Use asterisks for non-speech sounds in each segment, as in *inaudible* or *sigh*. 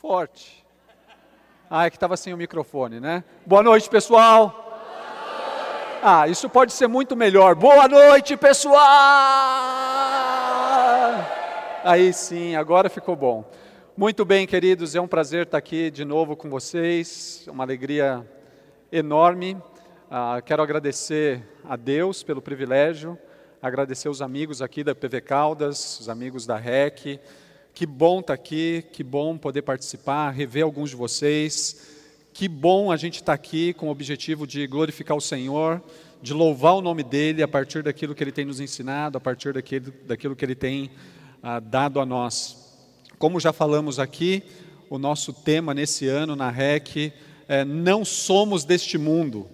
forte. Ah, é que estava sem o microfone, né? Boa noite, pessoal. Ah, isso pode ser muito melhor. Boa noite, pessoal! Aí sim, agora ficou bom. Muito bem, queridos, é um prazer estar aqui de novo com vocês, uma alegria enorme. Ah, quero agradecer a Deus pelo privilégio, agradecer os amigos aqui da PV Caldas, os amigos da REC. Que bom estar aqui, que bom poder participar, rever alguns de vocês. Que bom a gente estar aqui com o objetivo de glorificar o Senhor, de louvar o nome dEle a partir daquilo que Ele tem nos ensinado, a partir daquilo, daquilo que Ele tem ah, dado a nós. Como já falamos aqui, o nosso tema nesse ano na REC é Não somos deste mundo.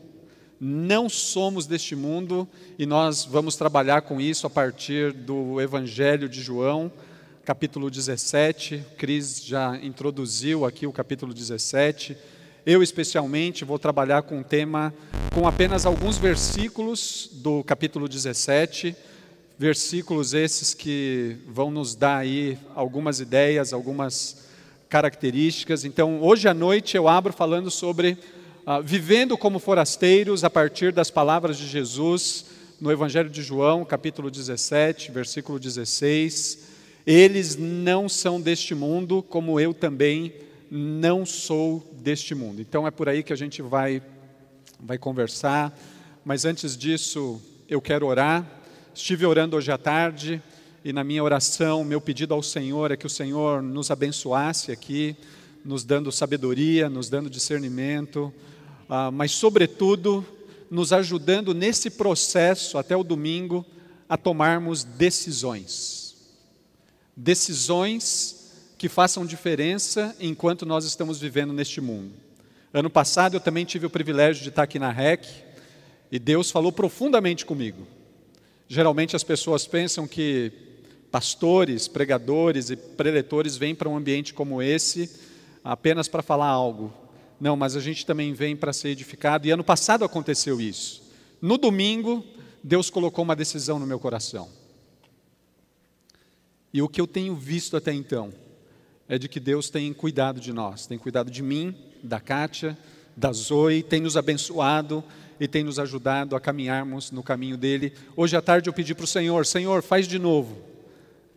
Não somos deste mundo e nós vamos trabalhar com isso a partir do Evangelho de João, capítulo 17. Cris já introduziu aqui o capítulo 17 eu, especialmente, vou trabalhar com um tema com apenas alguns versículos do capítulo 17, versículos esses que vão nos dar aí algumas ideias, algumas características. Então, hoje à noite eu abro falando sobre uh, vivendo como forasteiros a partir das palavras de Jesus no Evangelho de João, capítulo 17, versículo 16. Eles não são deste mundo, como eu também não sou deste mundo. Então é por aí que a gente vai, vai conversar. Mas antes disso, eu quero orar. Estive orando hoje à tarde e na minha oração, meu pedido ao Senhor é que o Senhor nos abençoasse aqui, nos dando sabedoria, nos dando discernimento, ah, mas, sobretudo, nos ajudando nesse processo até o domingo a tomarmos decisões. Decisões que façam diferença enquanto nós estamos vivendo neste mundo. Ano passado eu também tive o privilégio de estar aqui na REC e Deus falou profundamente comigo. Geralmente as pessoas pensam que pastores, pregadores e preletores vêm para um ambiente como esse apenas para falar algo. Não, mas a gente também vem para ser edificado e ano passado aconteceu isso. No domingo, Deus colocou uma decisão no meu coração. E o que eu tenho visto até então é de que Deus tem cuidado de nós, tem cuidado de mim, da Kátia, da Zoe, tem nos abençoado e tem nos ajudado a caminharmos no caminho dele. Hoje à tarde eu pedi para o Senhor: Senhor, faz de novo.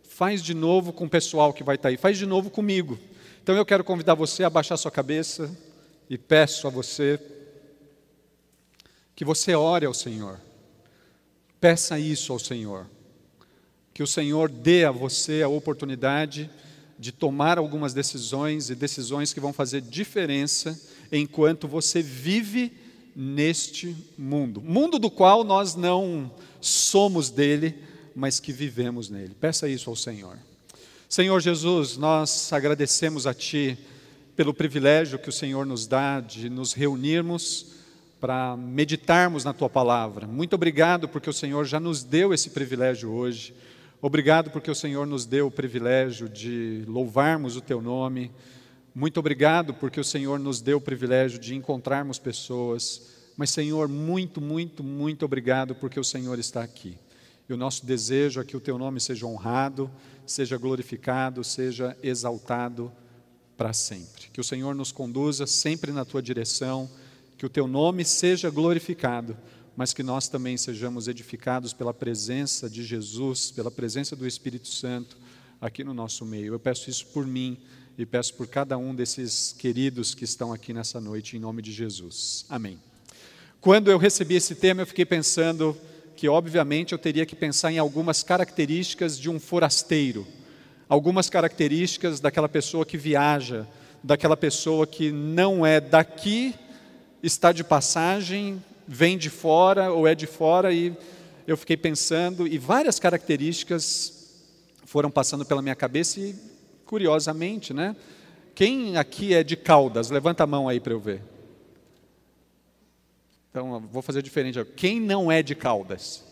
Faz de novo com o pessoal que vai estar aí, faz de novo comigo. Então eu quero convidar você a baixar sua cabeça e peço a você que você ore ao Senhor. Peça isso ao Senhor. Que o Senhor dê a você a oportunidade de tomar algumas decisões e decisões que vão fazer diferença enquanto você vive neste mundo. Mundo do qual nós não somos dele, mas que vivemos nele. Peça isso ao Senhor. Senhor Jesus, nós agradecemos a Ti pelo privilégio que o Senhor nos dá de nos reunirmos para meditarmos na Tua palavra. Muito obrigado porque o Senhor já nos deu esse privilégio hoje. Obrigado porque o Senhor nos deu o privilégio de louvarmos o Teu nome. Muito obrigado porque o Senhor nos deu o privilégio de encontrarmos pessoas. Mas, Senhor, muito, muito, muito obrigado porque o Senhor está aqui. E o nosso desejo é que o Teu nome seja honrado, seja glorificado, seja exaltado para sempre. Que o Senhor nos conduza sempre na Tua direção, que o Teu nome seja glorificado mas que nós também sejamos edificados pela presença de Jesus, pela presença do Espírito Santo aqui no nosso meio. Eu peço isso por mim e peço por cada um desses queridos que estão aqui nessa noite, em nome de Jesus. Amém. Quando eu recebi esse tema, eu fiquei pensando que, obviamente, eu teria que pensar em algumas características de um forasteiro, algumas características daquela pessoa que viaja, daquela pessoa que não é daqui, está de passagem, vem de fora ou é de fora e eu fiquei pensando e várias características foram passando pela minha cabeça e curiosamente, né? Quem aqui é de Caldas? Levanta a mão aí para eu ver. Então, vou fazer diferente. Quem não é de Caldas?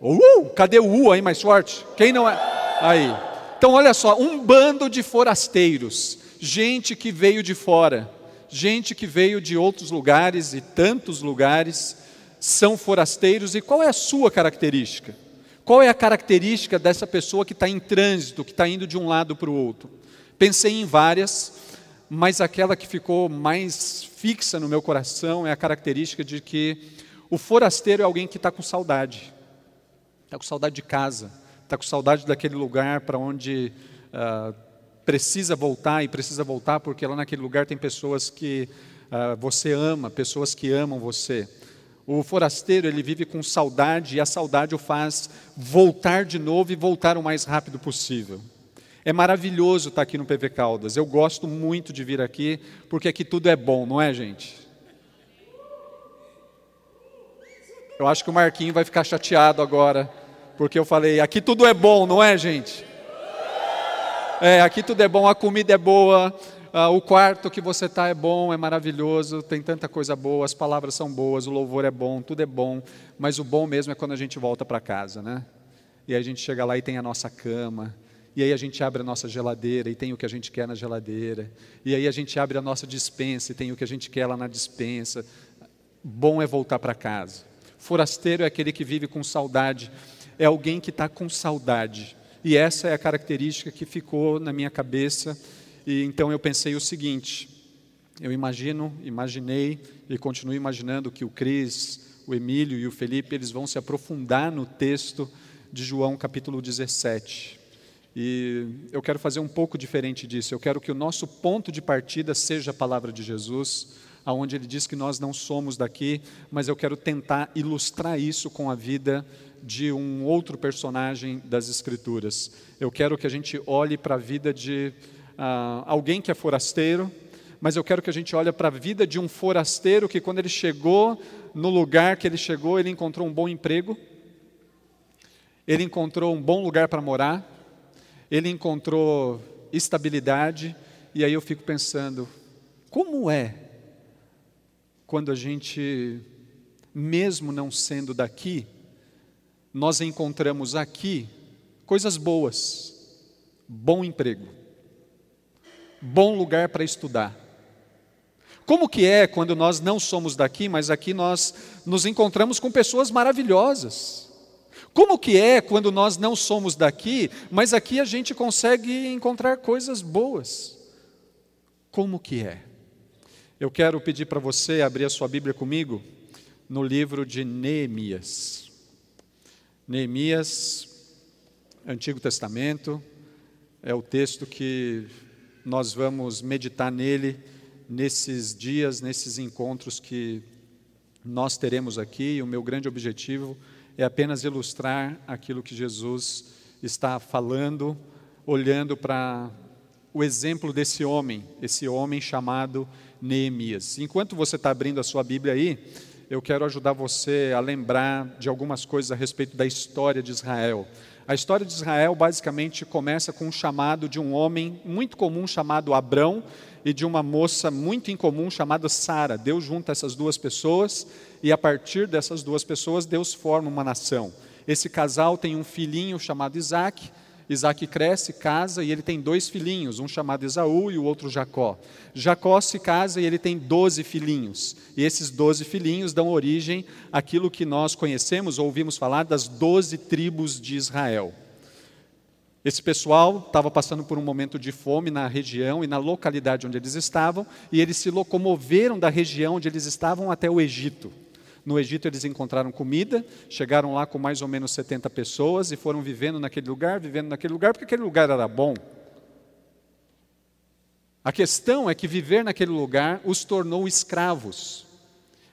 Uh, cadê o U aí mais forte? Quem não é? Aí. Então, olha só, um bando de forasteiros, gente que veio de fora gente que veio de outros lugares e tantos lugares, são forasteiros. E qual é a sua característica? Qual é a característica dessa pessoa que está em trânsito, que está indo de um lado para o outro? Pensei em várias, mas aquela que ficou mais fixa no meu coração é a característica de que o forasteiro é alguém que está com saudade, está com saudade de casa, está com saudade daquele lugar para onde uh, precisa voltar e precisa voltar porque lá naquele lugar tem pessoas que uh, você ama, pessoas que amam você. O forasteiro, ele vive com saudade e a saudade o faz voltar de novo e voltar o mais rápido possível. É maravilhoso estar aqui no PV Caldas. Eu gosto muito de vir aqui, porque aqui tudo é bom, não é, gente? Eu acho que o Marquinho vai ficar chateado agora, porque eu falei, aqui tudo é bom, não é, gente? É, aqui tudo é bom, a comida é boa, o quarto que você está é bom, é maravilhoso, tem tanta coisa boa, as palavras são boas, o louvor é bom, tudo é bom, mas o bom mesmo é quando a gente volta para casa, né? E aí a gente chega lá e tem a nossa cama, e aí a gente abre a nossa geladeira e tem o que a gente quer na geladeira, e aí a gente abre a nossa dispensa e tem o que a gente quer lá na dispensa. Bom é voltar para casa. Forasteiro é aquele que vive com saudade, é alguém que está com saudade. E essa é a característica que ficou na minha cabeça e então eu pensei o seguinte: eu imagino, imaginei e continuo imaginando que o Cris, o Emílio e o Felipe eles vão se aprofundar no texto de João capítulo 17. E eu quero fazer um pouco diferente disso. Eu quero que o nosso ponto de partida seja a palavra de Jesus, aonde ele diz que nós não somos daqui, mas eu quero tentar ilustrar isso com a vida de um outro personagem das Escrituras. Eu quero que a gente olhe para a vida de ah, alguém que é forasteiro, mas eu quero que a gente olhe para a vida de um forasteiro que, quando ele chegou no lugar que ele chegou, ele encontrou um bom emprego, ele encontrou um bom lugar para morar, ele encontrou estabilidade, e aí eu fico pensando: como é quando a gente, mesmo não sendo daqui, nós encontramos aqui coisas boas, bom emprego, bom lugar para estudar. Como que é quando nós não somos daqui, mas aqui nós nos encontramos com pessoas maravilhosas? Como que é quando nós não somos daqui, mas aqui a gente consegue encontrar coisas boas? Como que é? Eu quero pedir para você abrir a sua Bíblia comigo no livro de Neemias. Neemias, Antigo Testamento, é o texto que nós vamos meditar nele nesses dias, nesses encontros que nós teremos aqui. O meu grande objetivo é apenas ilustrar aquilo que Jesus está falando, olhando para o exemplo desse homem, esse homem chamado Neemias. Enquanto você está abrindo a sua Bíblia aí, eu quero ajudar você a lembrar de algumas coisas a respeito da história de Israel. A história de Israel basicamente começa com um chamado de um homem muito comum chamado Abrão e de uma moça muito incomum chamada Sara. Deus junta essas duas pessoas e a partir dessas duas pessoas Deus forma uma nação. Esse casal tem um filhinho chamado Isaac Isaac cresce, casa e ele tem dois filhinhos, um chamado Esaú e o outro Jacó. Jacó se casa e ele tem doze filhinhos. E esses doze filhinhos dão origem àquilo que nós conhecemos ou ouvimos falar das doze tribos de Israel. Esse pessoal estava passando por um momento de fome na região e na localidade onde eles estavam, e eles se locomoveram da região onde eles estavam até o Egito. No Egito eles encontraram comida, chegaram lá com mais ou menos 70 pessoas e foram vivendo naquele lugar, vivendo naquele lugar, porque aquele lugar era bom. A questão é que viver naquele lugar os tornou escravos.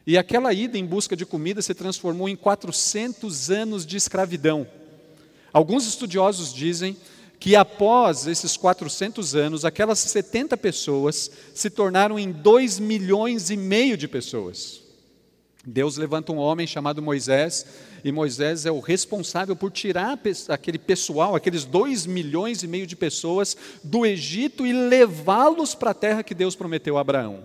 E aquela ida em busca de comida se transformou em 400 anos de escravidão. Alguns estudiosos dizem que após esses 400 anos, aquelas 70 pessoas se tornaram em 2 milhões e meio de pessoas. Deus levanta um homem chamado Moisés, e Moisés é o responsável por tirar aquele pessoal, aqueles dois milhões e meio de pessoas do Egito e levá-los para a terra que Deus prometeu a Abraão.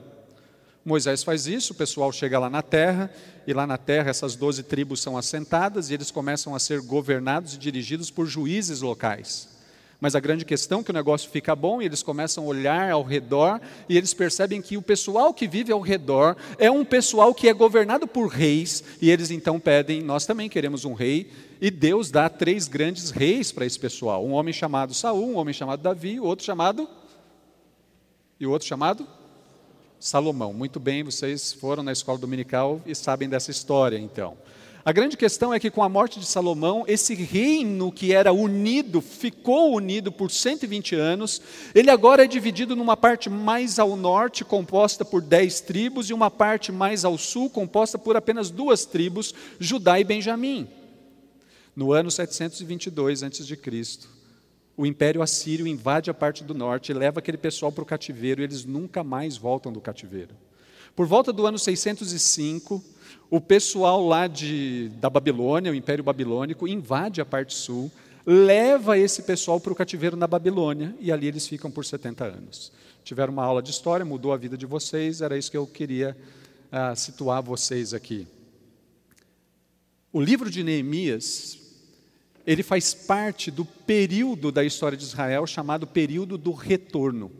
Moisés faz isso, o pessoal chega lá na terra, e lá na terra essas doze tribos são assentadas e eles começam a ser governados e dirigidos por juízes locais. Mas a grande questão é que o negócio fica bom e eles começam a olhar ao redor e eles percebem que o pessoal que vive ao redor é um pessoal que é governado por reis e eles então pedem, nós também queremos um rei e Deus dá três grandes reis para esse pessoal, um homem chamado Saul, um homem chamado Davi, outro chamado E o outro chamado? Salomão. Muito bem, vocês foram na escola dominical e sabem dessa história, então. A grande questão é que com a morte de Salomão, esse reino que era unido, ficou unido por 120 anos, ele agora é dividido numa parte mais ao norte, composta por dez tribos, e uma parte mais ao sul, composta por apenas duas tribos, Judá e Benjamim. No ano 722 a.C., o Império Assírio invade a parte do norte e leva aquele pessoal para o cativeiro, e eles nunca mais voltam do cativeiro. Por volta do ano 605, o pessoal lá de, da Babilônia, o Império Babilônico, invade a parte sul, leva esse pessoal para o cativeiro na Babilônia e ali eles ficam por 70 anos. Tiveram uma aula de história, mudou a vida de vocês, era isso que eu queria ah, situar vocês aqui. O livro de Neemias, ele faz parte do período da história de Israel chamado período do retorno.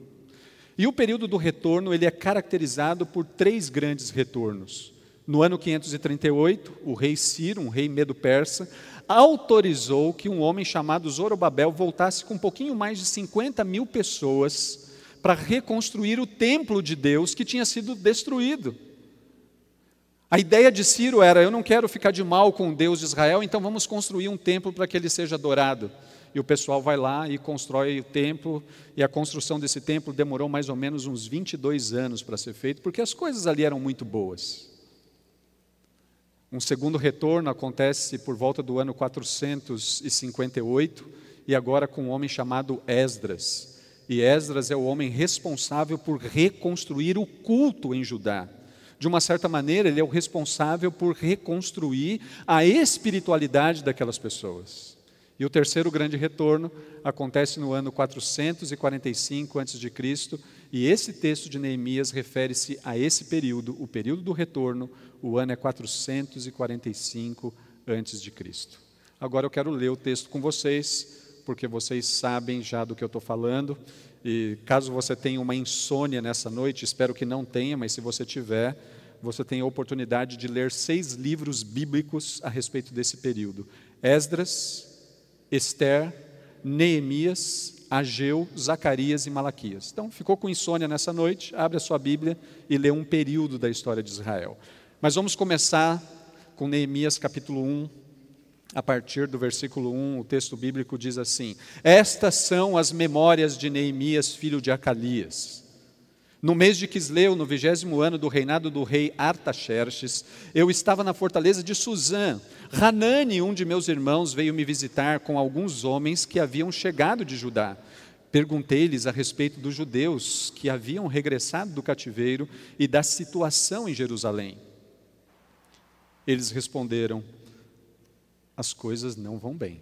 E o período do retorno, ele é caracterizado por três grandes retornos. No ano 538, o rei Ciro, um rei medo-persa, autorizou que um homem chamado Zorobabel voltasse com um pouquinho mais de 50 mil pessoas para reconstruir o templo de Deus que tinha sido destruído. A ideia de Ciro era: eu não quero ficar de mal com o Deus de Israel, então vamos construir um templo para que ele seja adorado. E o pessoal vai lá e constrói o templo, e a construção desse templo demorou mais ou menos uns 22 anos para ser feito, porque as coisas ali eram muito boas. Um segundo retorno acontece por volta do ano 458, e agora com um homem chamado Esdras. E Esdras é o homem responsável por reconstruir o culto em Judá. De uma certa maneira, ele é o responsável por reconstruir a espiritualidade daquelas pessoas. E o terceiro grande retorno acontece no ano 445 a.C., e esse texto de Neemias refere-se a esse período, o período do retorno, o ano é 445 a.C. Agora eu quero ler o texto com vocês, porque vocês sabem já do que eu estou falando, e caso você tenha uma insônia nessa noite, espero que não tenha, mas se você tiver, você tem a oportunidade de ler seis livros bíblicos a respeito desse período: Esdras, Esther, Neemias, Ageu, Zacarias e Malaquias. Então, ficou com insônia nessa noite, abre a sua Bíblia e lê um período da história de Israel. Mas vamos começar com Neemias capítulo 1, a partir do versículo 1, o texto bíblico diz assim: Estas são as memórias de Neemias, filho de Acalias. No mês de Quisleu, no vigésimo ano do reinado do rei Artaxerxes, eu estava na fortaleza de Suzã. Hanani, um de meus irmãos, veio me visitar com alguns homens que haviam chegado de Judá. Perguntei-lhes a respeito dos judeus que haviam regressado do cativeiro e da situação em Jerusalém. Eles responderam: as coisas não vão bem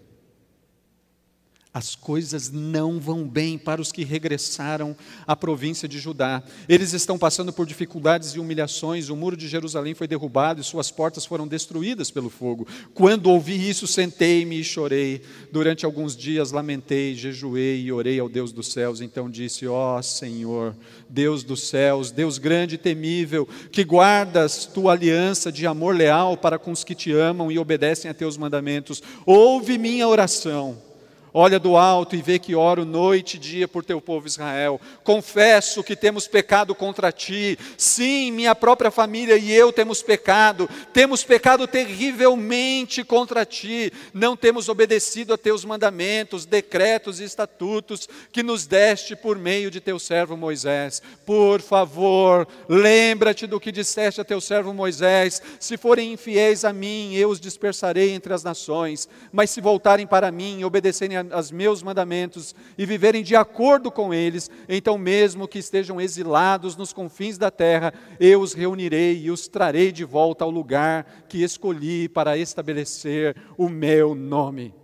as coisas não vão bem para os que regressaram à província de Judá. Eles estão passando por dificuldades e humilhações. O muro de Jerusalém foi derrubado e suas portas foram destruídas pelo fogo. Quando ouvi isso, sentei-me e chorei. Durante alguns dias lamentei, jejuei e orei ao Deus dos céus. Então disse: Ó oh, Senhor, Deus dos céus, Deus grande e temível, que guardas tua aliança de amor leal para com os que te amam e obedecem a teus mandamentos, ouve minha oração Olha do alto e vê que oro noite e dia por teu povo Israel. Confesso que temos pecado contra ti. Sim, minha própria família e eu temos pecado. Temos pecado terrivelmente contra ti. Não temos obedecido a teus mandamentos, decretos e estatutos que nos deste por meio de teu servo Moisés. Por favor, lembra-te do que disseste a teu servo Moisés. Se forem infiéis a mim, eu os dispersarei entre as nações. Mas se voltarem para mim e obedecerem a aos meus mandamentos e viverem de acordo com eles, então, mesmo que estejam exilados nos confins da terra, eu os reunirei e os trarei de volta ao lugar que escolhi para estabelecer o meu nome.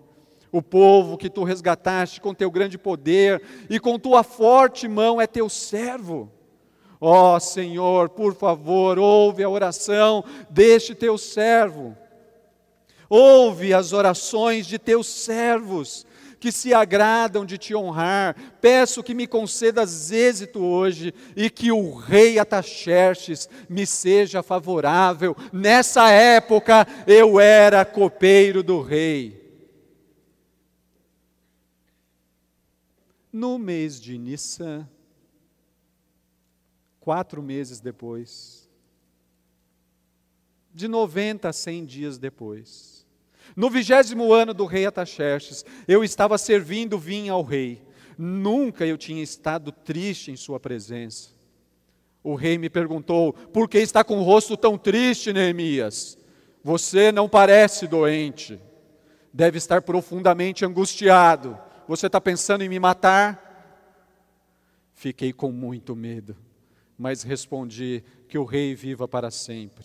O povo que tu resgataste com teu grande poder e com tua forte mão é teu servo. Ó oh, Senhor, por favor, ouve a oração deste teu servo. Ouve as orações de teus servos que se agradam de te honrar. Peço que me concedas êxito hoje e que o rei Ataxerxes me seja favorável. Nessa época eu era copeiro do rei. No mês de Nissan, quatro meses depois, de 90 a 100 dias depois, no vigésimo ano do rei Ataxerxes, eu estava servindo vinho ao rei. Nunca eu tinha estado triste em sua presença. O rei me perguntou: Por que está com o rosto tão triste, Neemias? Você não parece doente. Deve estar profundamente angustiado. Você está pensando em me matar? Fiquei com muito medo, mas respondi que o rei viva para sempre.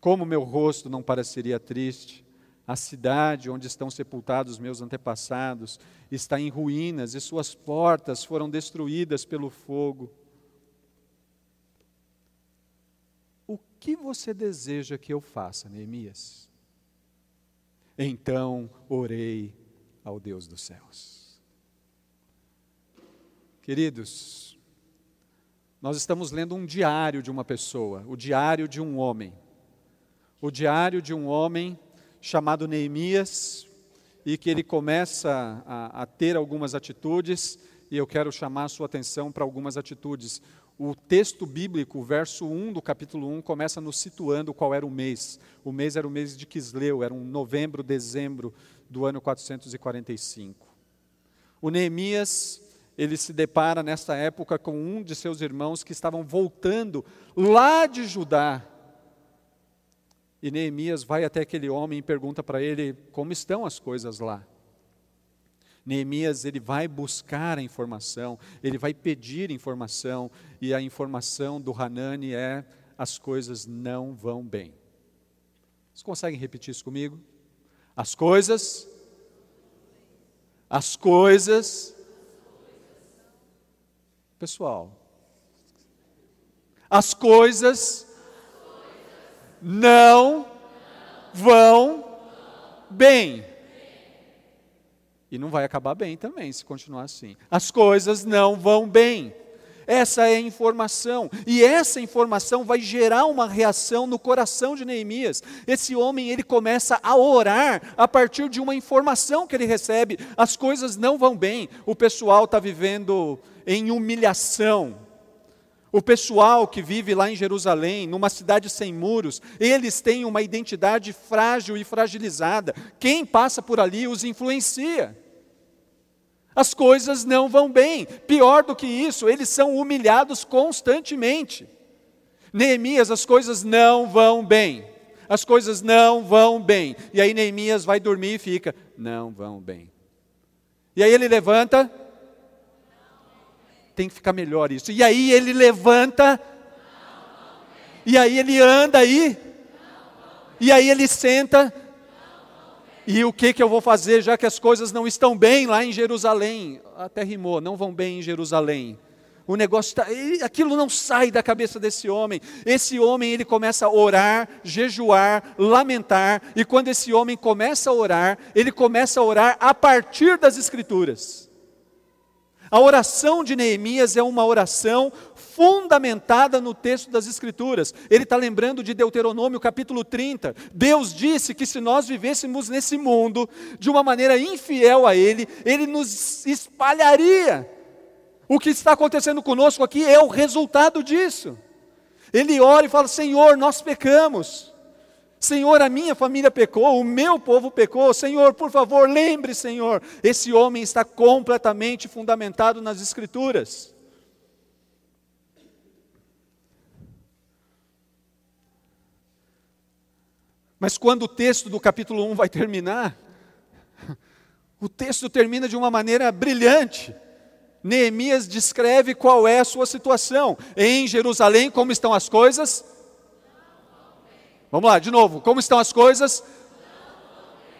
Como meu rosto não pareceria triste, a cidade onde estão sepultados meus antepassados está em ruínas e suas portas foram destruídas pelo fogo. O que você deseja que eu faça, Neemias? Então orei ao Deus dos céus. Queridos, nós estamos lendo um diário de uma pessoa, o diário de um homem. O diário de um homem chamado Neemias e que ele começa a, a, ter algumas atitudes, e eu quero chamar a sua atenção para algumas atitudes. O texto bíblico, verso 1 do capítulo 1, começa nos situando qual era o mês. O mês era o mês de Quisleu, era um novembro, dezembro do ano 445. O Neemias, ele se depara nesta época com um de seus irmãos que estavam voltando lá de Judá, e Neemias vai até aquele homem e pergunta para ele como estão as coisas lá. Neemias ele vai buscar a informação, ele vai pedir informação, e a informação do Hanani é as coisas não vão bem. Vocês conseguem repetir isso comigo? As coisas as coisas Pessoal, as coisas não vão bem. E não vai acabar bem também se continuar assim. As coisas não vão bem. Essa é a informação. E essa informação vai gerar uma reação no coração de Neemias. Esse homem, ele começa a orar a partir de uma informação que ele recebe. As coisas não vão bem. O pessoal está vivendo em humilhação o pessoal que vive lá em Jerusalém, numa cidade sem muros, eles têm uma identidade frágil e fragilizada. Quem passa por ali os influencia. As coisas não vão bem. Pior do que isso, eles são humilhados constantemente. Neemias, as coisas não vão bem. As coisas não vão bem. E aí Neemias vai dormir e fica, não vão bem. E aí ele levanta, tem que ficar melhor isso. E aí ele levanta, e aí ele anda aí, e aí ele senta, e o que, que eu vou fazer já que as coisas não estão bem lá em Jerusalém? Até rimou, não vão bem em Jerusalém. O negócio está. Aquilo não sai da cabeça desse homem. Esse homem ele começa a orar, jejuar, lamentar. E quando esse homem começa a orar, ele começa a orar a partir das Escrituras. A oração de Neemias é uma oração fundamentada no texto das Escrituras. Ele está lembrando de Deuteronômio capítulo 30. Deus disse que se nós vivêssemos nesse mundo de uma maneira infiel a Ele, Ele nos espalharia. O que está acontecendo conosco aqui é o resultado disso. Ele ora e fala: Senhor, nós pecamos. Senhor, a minha família pecou, o meu povo pecou. Senhor, por favor, lembre, Senhor. Esse homem está completamente fundamentado nas Escrituras. Mas quando o texto do capítulo 1 vai terminar, *laughs* o texto termina de uma maneira brilhante. Neemias descreve qual é a sua situação. Em Jerusalém, como estão as coisas? Vamos lá, de novo. Como estão as coisas?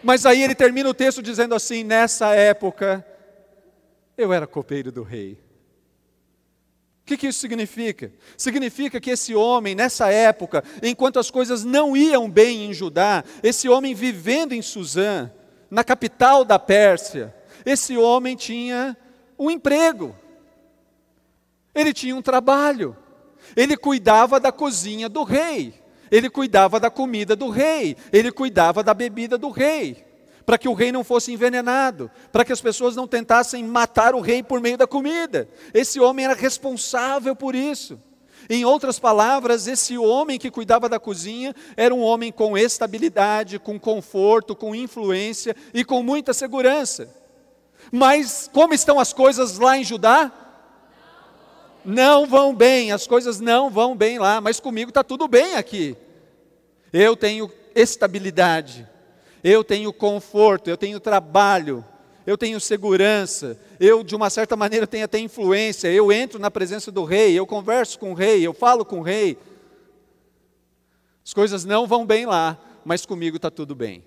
Mas aí ele termina o texto dizendo assim: Nessa época, eu era copeiro do rei. O que, que isso significa? Significa que esse homem, nessa época, enquanto as coisas não iam bem em Judá, esse homem vivendo em Suzã, na capital da Pérsia, esse homem tinha um emprego, ele tinha um trabalho, ele cuidava da cozinha do rei. Ele cuidava da comida do rei, ele cuidava da bebida do rei, para que o rei não fosse envenenado, para que as pessoas não tentassem matar o rei por meio da comida. Esse homem era responsável por isso. Em outras palavras, esse homem que cuidava da cozinha era um homem com estabilidade, com conforto, com influência e com muita segurança. Mas como estão as coisas lá em Judá? Não vão bem, as coisas não vão bem lá, mas comigo está tudo bem aqui. Eu tenho estabilidade, eu tenho conforto, eu tenho trabalho, eu tenho segurança, eu de uma certa maneira tenho até influência, eu entro na presença do rei, eu converso com o rei, eu falo com o rei. As coisas não vão bem lá, mas comigo está tudo bem.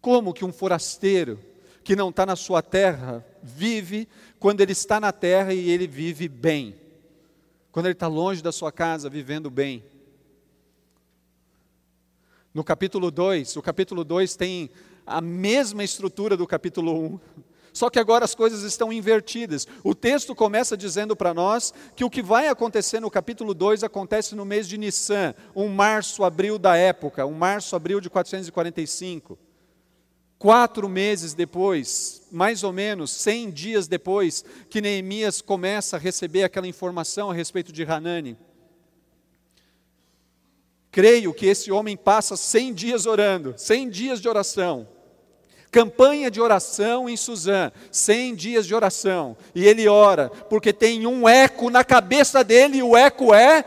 Como que um forasteiro que não está na sua terra vive quando ele está na terra e ele vive bem? Quando ele está longe da sua casa, vivendo bem? No capítulo 2, o capítulo 2 tem a mesma estrutura do capítulo 1. Um, só que agora as coisas estão invertidas. O texto começa dizendo para nós que o que vai acontecer no capítulo 2 acontece no mês de Nissan, um março, abril da época, um março, abril de 445. Quatro meses depois, mais ou menos, cem dias depois, que Neemias começa a receber aquela informação a respeito de Hanani. Creio que esse homem passa 100 dias orando, 100 dias de oração. Campanha de oração em Suzã, 100 dias de oração. E ele ora, porque tem um eco na cabeça dele, e o eco é.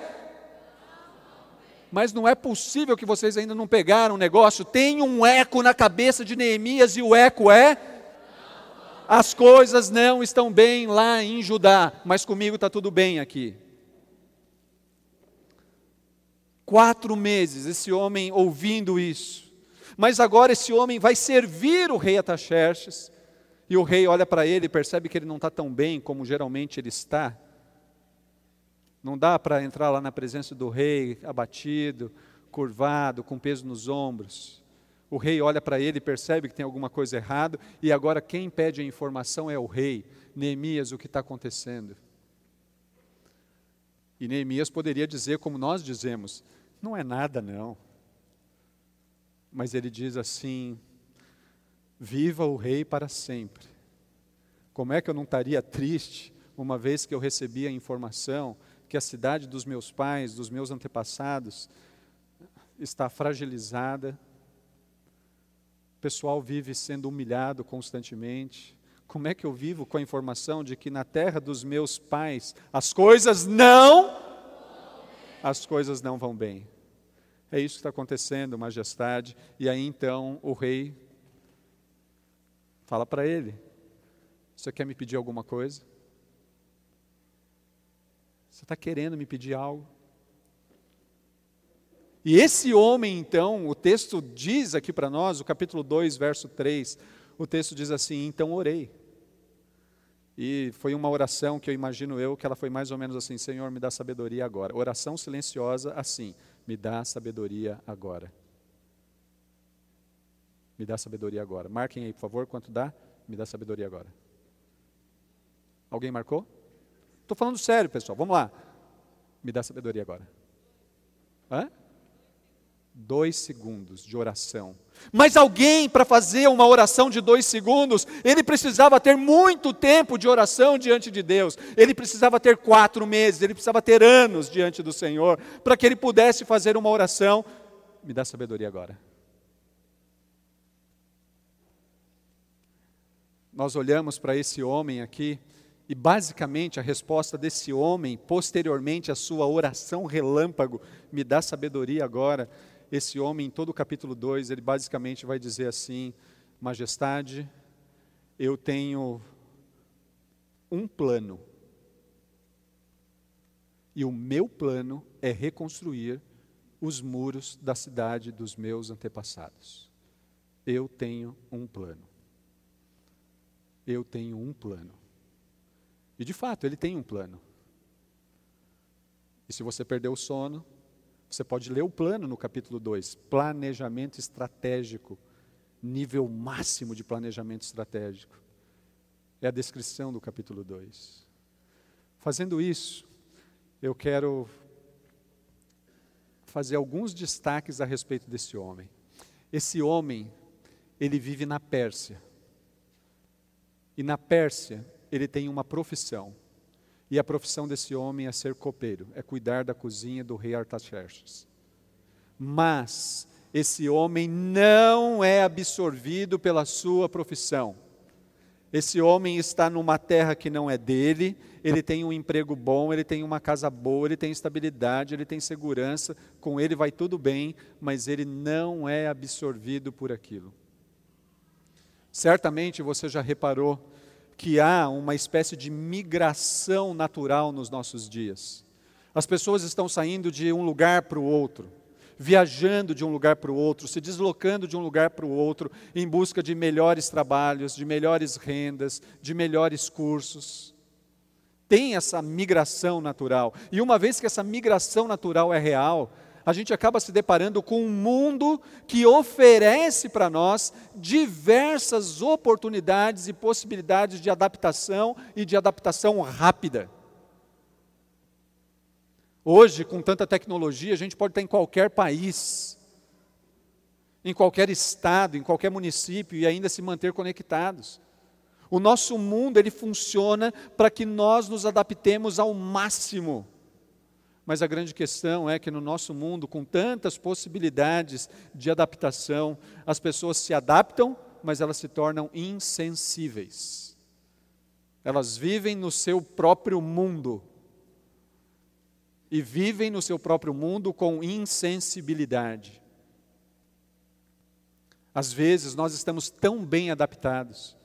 Mas não é possível que vocês ainda não pegaram o negócio. Tem um eco na cabeça de Neemias, e o eco é. As coisas não estão bem lá em Judá, mas comigo está tudo bem aqui. Quatro meses esse homem ouvindo isso. Mas agora esse homem vai servir o rei Ataxerxes. E o rei olha para ele e percebe que ele não está tão bem como geralmente ele está. Não dá para entrar lá na presença do rei abatido, curvado, com peso nos ombros. O rei olha para ele e percebe que tem alguma coisa errada, e agora quem pede a informação é o rei. Neemias, o que está acontecendo? E Neemias poderia dizer, como nós dizemos, não é nada não. Mas ele diz assim: Viva o rei para sempre. Como é que eu não estaria triste uma vez que eu recebi a informação que a cidade dos meus pais, dos meus antepassados, está fragilizada, o pessoal vive sendo humilhado constantemente. Como é que eu vivo com a informação de que na terra dos meus pais as coisas não as coisas não vão bem. É isso que está acontecendo, majestade. E aí então o rei fala para ele: Você quer me pedir alguma coisa? Você está querendo me pedir algo? E esse homem, então, o texto diz aqui para nós, o capítulo 2, verso 3, o texto diz assim: Então orei. E foi uma oração que eu imagino eu que ela foi mais ou menos assim: Senhor, me dá sabedoria agora. Oração silenciosa assim: Me dá sabedoria agora. Me dá sabedoria agora. Marquem aí, por favor, quanto dá? Me dá sabedoria agora. Alguém marcou? Estou falando sério, pessoal. Vamos lá. Me dá sabedoria agora. Hã? Dois segundos de oração. Mas alguém, para fazer uma oração de dois segundos, ele precisava ter muito tempo de oração diante de Deus. Ele precisava ter quatro meses, ele precisava ter anos diante do Senhor, para que ele pudesse fazer uma oração. Me dá sabedoria agora. Nós olhamos para esse homem aqui, e basicamente a resposta desse homem, posteriormente à sua oração relâmpago, me dá sabedoria agora esse homem, em todo o capítulo 2, ele basicamente vai dizer assim: Majestade, eu tenho um plano. E o meu plano é reconstruir os muros da cidade dos meus antepassados. Eu tenho um plano. Eu tenho um plano. E de fato, ele tem um plano. E se você perdeu o sono, você pode ler o plano no capítulo 2, planejamento estratégico, nível máximo de planejamento estratégico. É a descrição do capítulo 2. Fazendo isso, eu quero fazer alguns destaques a respeito desse homem. Esse homem, ele vive na Pérsia. E na Pérsia, ele tem uma profissão. E a profissão desse homem é ser copeiro, é cuidar da cozinha do rei Artaxerxes. Mas esse homem não é absorvido pela sua profissão. Esse homem está numa terra que não é dele, ele tem um emprego bom, ele tem uma casa boa, ele tem estabilidade, ele tem segurança, com ele vai tudo bem, mas ele não é absorvido por aquilo. Certamente você já reparou que há uma espécie de migração natural nos nossos dias. As pessoas estão saindo de um lugar para o outro viajando de um lugar para o outro, se deslocando de um lugar para o outro, em busca de melhores trabalhos, de melhores rendas, de melhores cursos. Tem essa migração natural. E uma vez que essa migração natural é real, a gente acaba se deparando com um mundo que oferece para nós diversas oportunidades e possibilidades de adaptação e de adaptação rápida. Hoje, com tanta tecnologia, a gente pode estar em qualquer país, em qualquer estado, em qualquer município e ainda se manter conectados. O nosso mundo ele funciona para que nós nos adaptemos ao máximo. Mas a grande questão é que no nosso mundo, com tantas possibilidades de adaptação, as pessoas se adaptam, mas elas se tornam insensíveis. Elas vivem no seu próprio mundo e vivem no seu próprio mundo com insensibilidade. Às vezes nós estamos tão bem adaptados,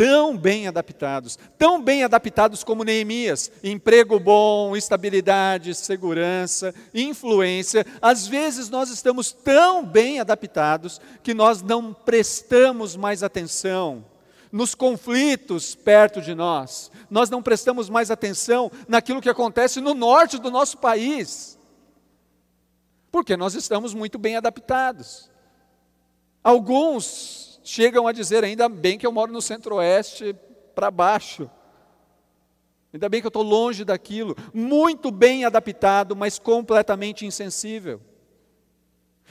tão bem adaptados, tão bem adaptados como Neemias, emprego bom, estabilidade, segurança, influência. Às vezes nós estamos tão bem adaptados que nós não prestamos mais atenção nos conflitos perto de nós, nós não prestamos mais atenção naquilo que acontece no norte do nosso país, porque nós estamos muito bem adaptados. Alguns chegam a dizer, ainda bem que eu moro no centro-oeste para baixo, ainda bem que eu estou longe daquilo, muito bem adaptado, mas completamente insensível.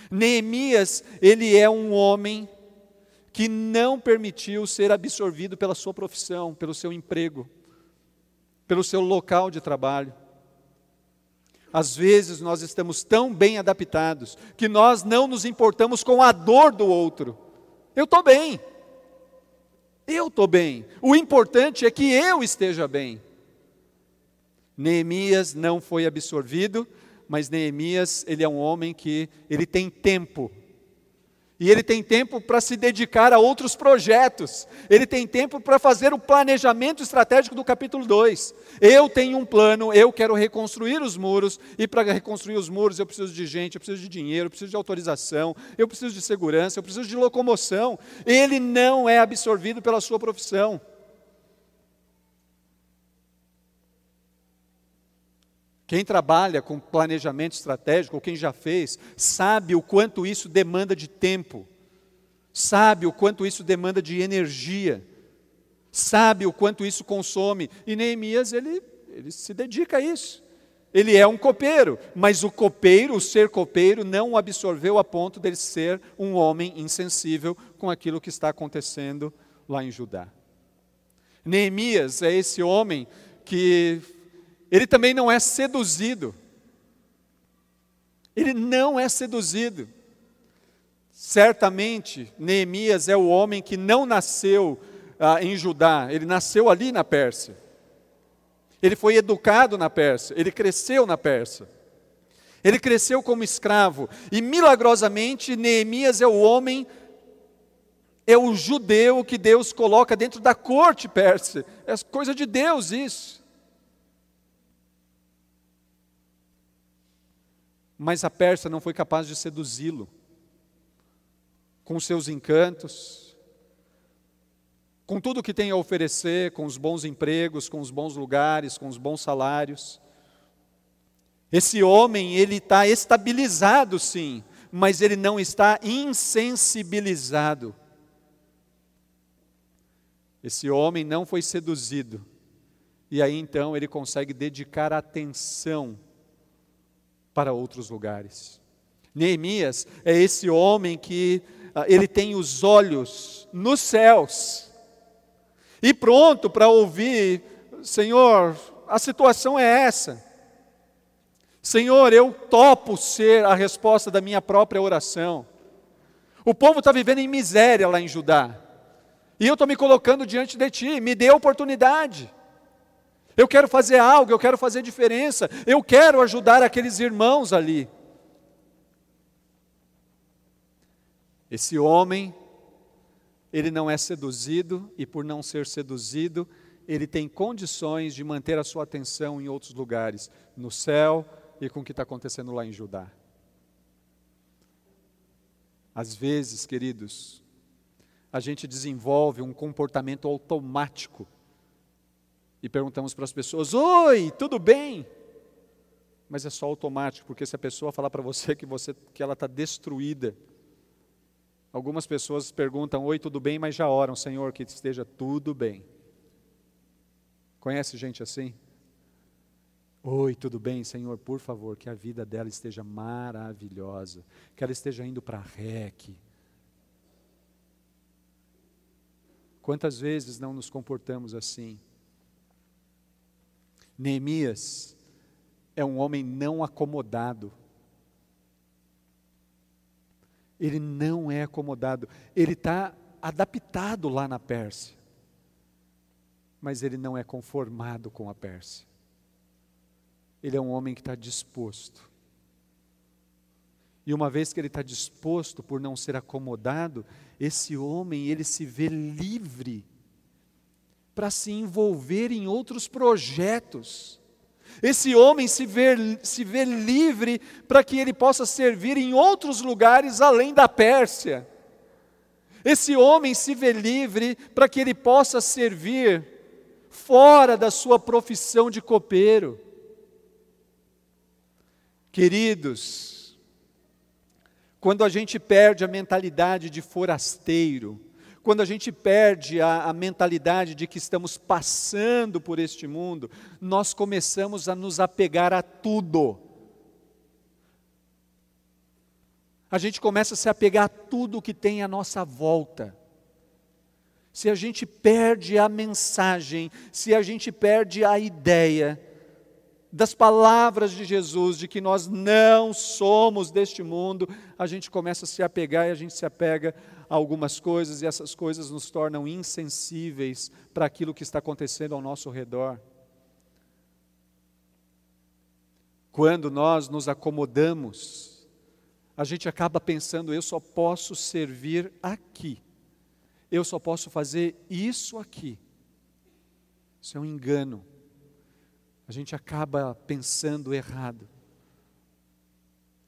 Neemias, ele é um homem que não permitiu ser absorvido pela sua profissão, pelo seu emprego, pelo seu local de trabalho. Às vezes nós estamos tão bem adaptados que nós não nos importamos com a dor do outro. Eu estou bem. Eu estou bem. O importante é que eu esteja bem. Neemias não foi absorvido, mas Neemias, ele é um homem que ele tem tempo e ele tem tempo para se dedicar a outros projetos. Ele tem tempo para fazer o planejamento estratégico do capítulo 2. Eu tenho um plano, eu quero reconstruir os muros, e para reconstruir os muros eu preciso de gente, eu preciso de dinheiro, eu preciso de autorização, eu preciso de segurança, eu preciso de locomoção. Ele não é absorvido pela sua profissão. Quem trabalha com planejamento estratégico, ou quem já fez, sabe o quanto isso demanda de tempo, sabe o quanto isso demanda de energia, sabe o quanto isso consome. E Neemias, ele, ele se dedica a isso. Ele é um copeiro, mas o copeiro, o ser copeiro, não o absorveu a ponto dele ser um homem insensível com aquilo que está acontecendo lá em Judá. Neemias é esse homem que ele também não é seduzido. Ele não é seduzido. Certamente, Neemias é o homem que não nasceu ah, em Judá, ele nasceu ali na Pérsia. Ele foi educado na Pérsia, ele cresceu na Pérsia. Ele cresceu como escravo e milagrosamente Neemias é o homem é o judeu que Deus coloca dentro da corte persa. É coisa de Deus isso. Mas a Pérsia não foi capaz de seduzi-lo com seus encantos, com tudo que tem a oferecer, com os bons empregos, com os bons lugares, com os bons salários. Esse homem, ele está estabilizado sim, mas ele não está insensibilizado. Esse homem não foi seduzido, e aí então ele consegue dedicar atenção para outros lugares. Neemias é esse homem que ah, ele tem os olhos nos céus e pronto para ouvir, Senhor, a situação é essa. Senhor, eu topo ser a resposta da minha própria oração. O povo está vivendo em miséria lá em Judá. E eu estou me colocando diante de ti, me dê oportunidade. Eu quero fazer algo, eu quero fazer diferença, eu quero ajudar aqueles irmãos ali. Esse homem, ele não é seduzido, e por não ser seduzido, ele tem condições de manter a sua atenção em outros lugares, no céu e com o que está acontecendo lá em Judá. Às vezes, queridos, a gente desenvolve um comportamento automático e perguntamos para as pessoas: Oi, tudo bem? Mas é só automático, porque se a pessoa falar para você que, você que ela está destruída, algumas pessoas perguntam: Oi, tudo bem? Mas já oram, Senhor, que esteja tudo bem. Conhece gente assim? Oi, tudo bem, Senhor? Por favor, que a vida dela esteja maravilhosa, que ela esteja indo para a REC. Quantas vezes não nos comportamos assim? Neemias é um homem não acomodado. Ele não é acomodado. Ele está adaptado lá na Pérsia mas ele não é conformado com a Pérsia. Ele é um homem que está disposto. E uma vez que ele está disposto por não ser acomodado, esse homem ele se vê livre para se envolver em outros projetos. Esse homem se vê, se vê livre para que ele possa servir em outros lugares além da Pérsia. Esse homem se vê livre para que ele possa servir fora da sua profissão de copeiro. Queridos, quando a gente perde a mentalidade de forasteiro, quando a gente perde a, a, mentalidade de que estamos passando por este mundo, nós começamos a nos apegar a tudo. A gente começa a se apegar a tudo que tem à nossa volta se a gente perde a mensagem, se a gente perde a ideia das palavras de Jesus, de que nós não somos deste mundo, a gente começa a se apegar e a gente se apega a algumas coisas e essas coisas nos tornam insensíveis para aquilo que está acontecendo ao nosso redor. Quando nós nos acomodamos, a gente acaba pensando, eu só posso servir aqui eu só posso fazer isso aqui. Isso é um engano. A gente acaba pensando errado.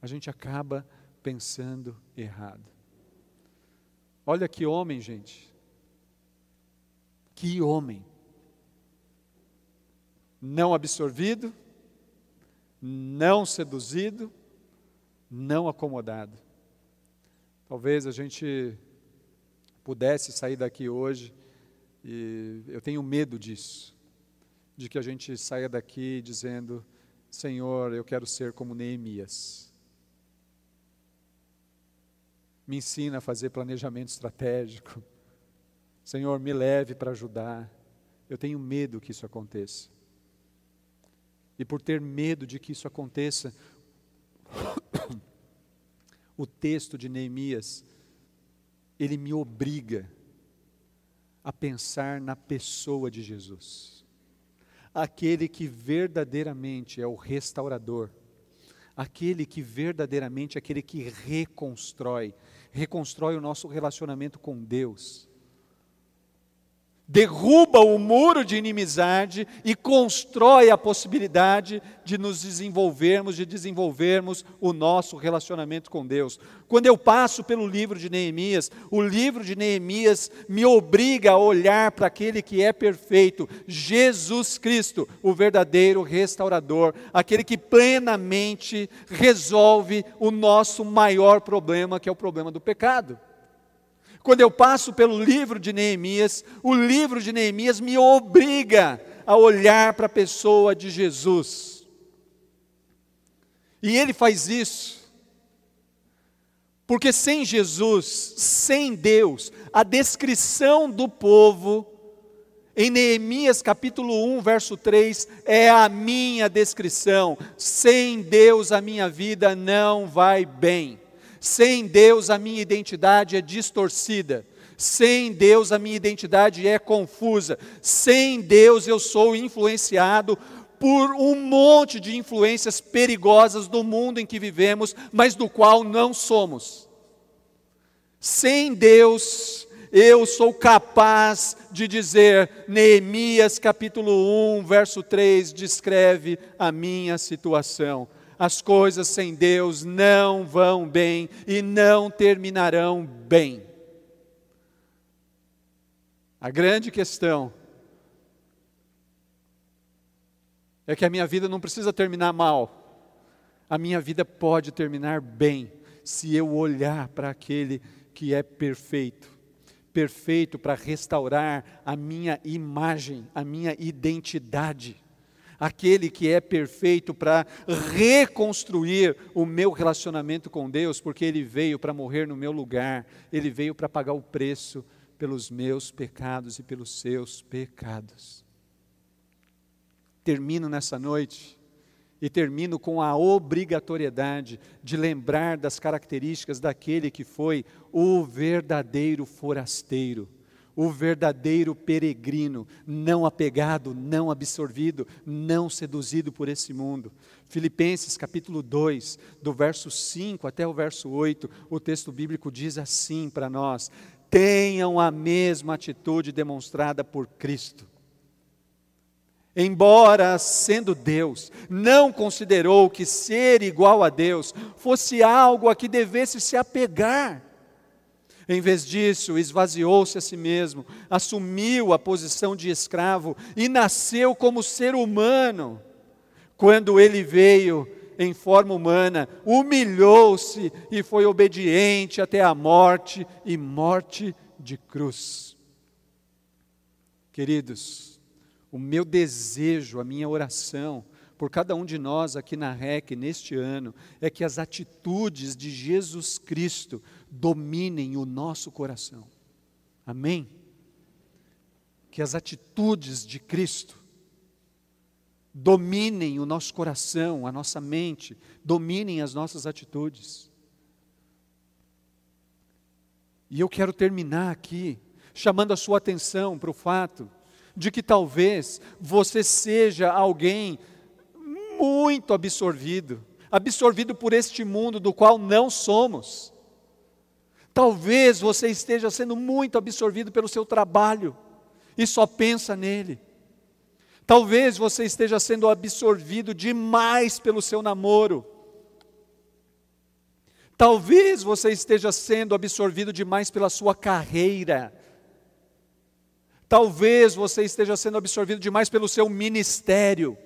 A gente acaba pensando errado. Olha que homem, gente. Que homem. Não absorvido, não seduzido, não acomodado. Talvez a gente pudesse sair daqui hoje, e eu tenho medo disso, de que a gente saia daqui dizendo: Senhor, eu quero ser como Neemias. Me ensina a fazer planejamento estratégico. Senhor, me leve para ajudar. Eu tenho medo que isso aconteça. E por ter medo de que isso aconteça, *coughs* o texto de Neemias ele me obriga a pensar na pessoa de Jesus. Aquele que verdadeiramente é o restaurador, aquele que verdadeiramente é aquele que reconstrói, reconstrói o nosso relacionamento com Deus derruba o muro de inimizade e constrói a possibilidade de nos desenvolvermos, de desenvolvermos o nosso relacionamento com Deus. Quando eu passo pelo livro de Neemias, o livro de Neemias me obriga a olhar para aquele que é perfeito, Jesus Cristo, o verdadeiro restaurador, aquele que plenamente resolve o nosso maior problema, que é o problema do pecado. Quando eu passo pelo livro de Neemias, o livro de Neemias me obriga a olhar para a pessoa de Jesus. E ele faz isso, porque sem Jesus, sem Deus, a descrição do povo Em Neemias capítulo 1, verso 3, é a minha descrição. Sem Deus a minha vida não vai bem. Sem Deus a minha identidade é distorcida. Sem Deus a minha identidade é confusa. Sem Deus eu sou influenciado por um monte de influências perigosas do mundo em que vivemos, mas do qual não somos. Sem Deus eu sou capaz de dizer, Neemias capítulo 1, verso 3, descreve a minha situação. As coisas sem Deus não vão bem e não terminarão bem. A grande questão é que a minha vida não precisa terminar mal. A minha vida pode terminar bem se eu olhar para aquele que é perfeito perfeito para restaurar a minha imagem, a minha identidade. Aquele que é perfeito para reconstruir o meu relacionamento com Deus, porque Ele veio para morrer no meu lugar, Ele veio para pagar o preço pelos meus pecados e pelos seus pecados. Termino nessa noite e termino com a obrigatoriedade de lembrar das características daquele que foi o verdadeiro forasteiro, o verdadeiro peregrino, não apegado, não absorvido, não seduzido por esse mundo. Filipenses capítulo 2, do verso 5 até o verso 8, o texto bíblico diz assim para nós: tenham a mesma atitude demonstrada por Cristo embora sendo Deus, não considerou que ser igual a Deus fosse algo a que devesse se apegar. Em vez disso, esvaziou-se a si mesmo, assumiu a posição de escravo e nasceu como ser humano. Quando ele veio em forma humana, humilhou-se e foi obediente até a morte e morte de cruz. Queridos, o meu desejo, a minha oração por cada um de nós aqui na REC neste ano é que as atitudes de Jesus Cristo dominem o nosso coração. Amém? Que as atitudes de Cristo dominem o nosso coração, a nossa mente, dominem as nossas atitudes. E eu quero terminar aqui chamando a sua atenção para o fato de que talvez você seja alguém muito absorvido, absorvido por este mundo do qual não somos. Talvez você esteja sendo muito absorvido pelo seu trabalho e só pensa nele. Talvez você esteja sendo absorvido demais pelo seu namoro. Talvez você esteja sendo absorvido demais pela sua carreira Talvez você esteja sendo absorvido demais pelo seu ministério.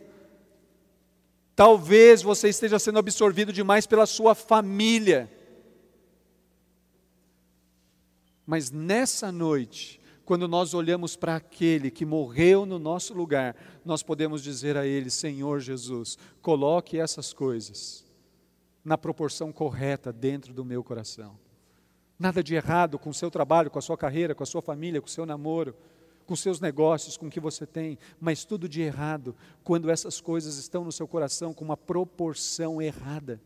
Talvez você esteja sendo absorvido demais pela sua família. Mas nessa noite, quando nós olhamos para aquele que morreu no nosso lugar, nós podemos dizer a ele: Senhor Jesus, coloque essas coisas na proporção correta dentro do meu coração. Nada de errado com o seu trabalho, com a sua carreira, com a sua família, com o seu namoro com seus negócios, com o que você tem, mas tudo de errado quando essas coisas estão no seu coração com uma proporção errada.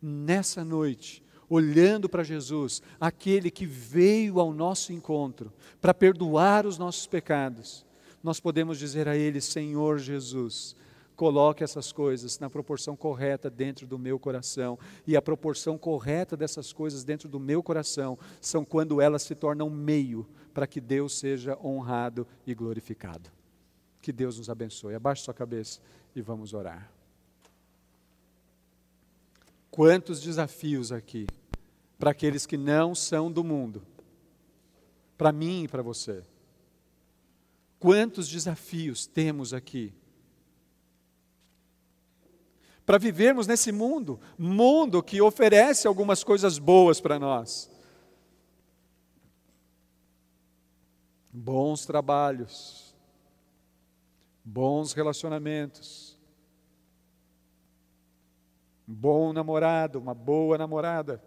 Nessa noite, olhando para Jesus, aquele que veio ao nosso encontro para perdoar os nossos pecados, nós podemos dizer a Ele: Senhor Jesus, coloque essas coisas na proporção correta dentro do meu coração. E a proporção correta dessas coisas dentro do meu coração são quando elas se tornam meio para que Deus seja honrado e glorificado. Que Deus nos abençoe. Abaixe sua cabeça e vamos orar. Quantos desafios aqui para aqueles que não são do mundo, para mim e para você. Quantos desafios temos aqui para vivermos nesse mundo, mundo que oferece algumas coisas boas para nós, bons trabalhos, bons relacionamentos, um bom namorado, uma boa namorada.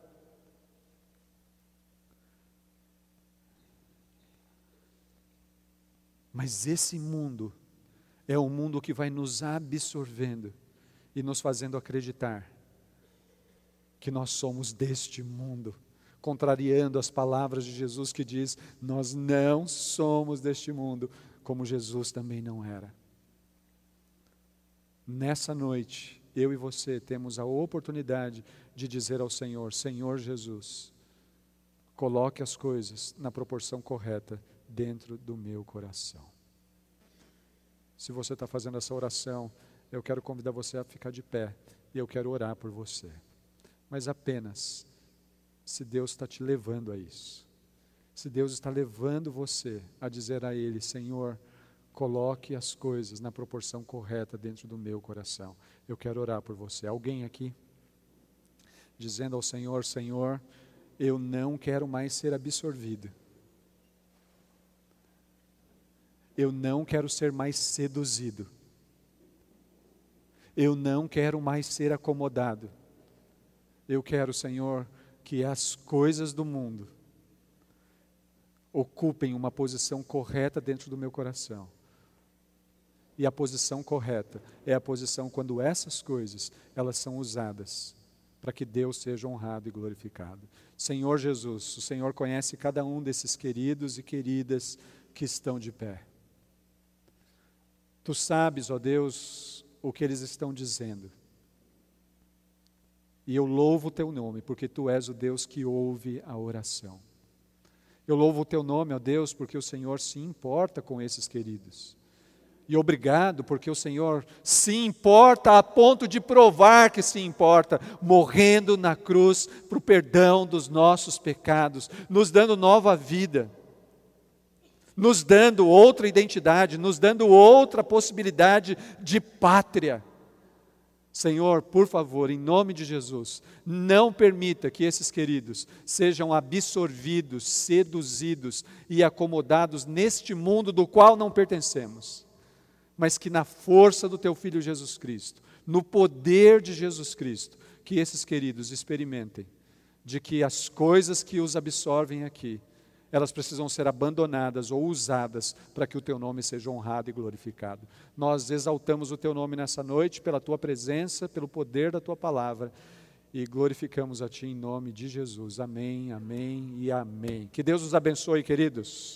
Mas esse mundo é um mundo que vai nos absorvendo e nos fazendo acreditar que nós somos deste mundo, contrariando as palavras de Jesus que diz: Nós não somos deste mundo, como Jesus também não era. Nessa noite, eu e você temos a oportunidade de dizer ao Senhor: Senhor Jesus, coloque as coisas na proporção correta dentro do meu coração. Se você está fazendo essa oração, eu quero convidar você a ficar de pé e eu quero orar por você. Mas apenas se Deus está te levando a isso. Se Deus está levando você a dizer a Ele: Senhor, coloque as coisas na proporção correta dentro do meu coração. Eu quero orar por você. Alguém aqui? Dizendo ao Senhor: Senhor, eu não quero mais ser absorvido. Eu não quero ser mais seduzido. Eu não quero mais ser acomodado. Eu quero, Senhor, que as coisas do mundo ocupem uma posição correta dentro do meu coração. E a posição correta é a posição quando essas coisas, elas são usadas para que Deus seja honrado e glorificado. Senhor Jesus, o Senhor conhece cada um desses queridos e queridas que estão de pé. Tu sabes, ó Deus, o que eles estão dizendo. E eu louvo o teu nome, porque tu és o Deus que ouve a oração. Eu louvo o teu nome, ó Deus, porque o Senhor se importa com esses queridos. E obrigado, porque o Senhor se importa a ponto de provar que se importa, morrendo na cruz para o perdão dos nossos pecados, nos dando nova vida nos dando outra identidade, nos dando outra possibilidade de pátria. Senhor, por favor, em nome de Jesus, não permita que esses queridos sejam absorvidos, seduzidos e acomodados neste mundo do qual não pertencemos, mas que na força do Teu Filho Jesus Cristo, no poder de Jesus Cristo, que esses queridos experimentem de que as coisas que os absorvem aqui, elas precisam ser abandonadas ou usadas para que o teu nome seja honrado e glorificado. Nós exaltamos o teu nome nessa noite pela tua presença, pelo poder da tua palavra e glorificamos a ti em nome de Jesus. Amém, amém e amém. Que Deus os abençoe, queridos.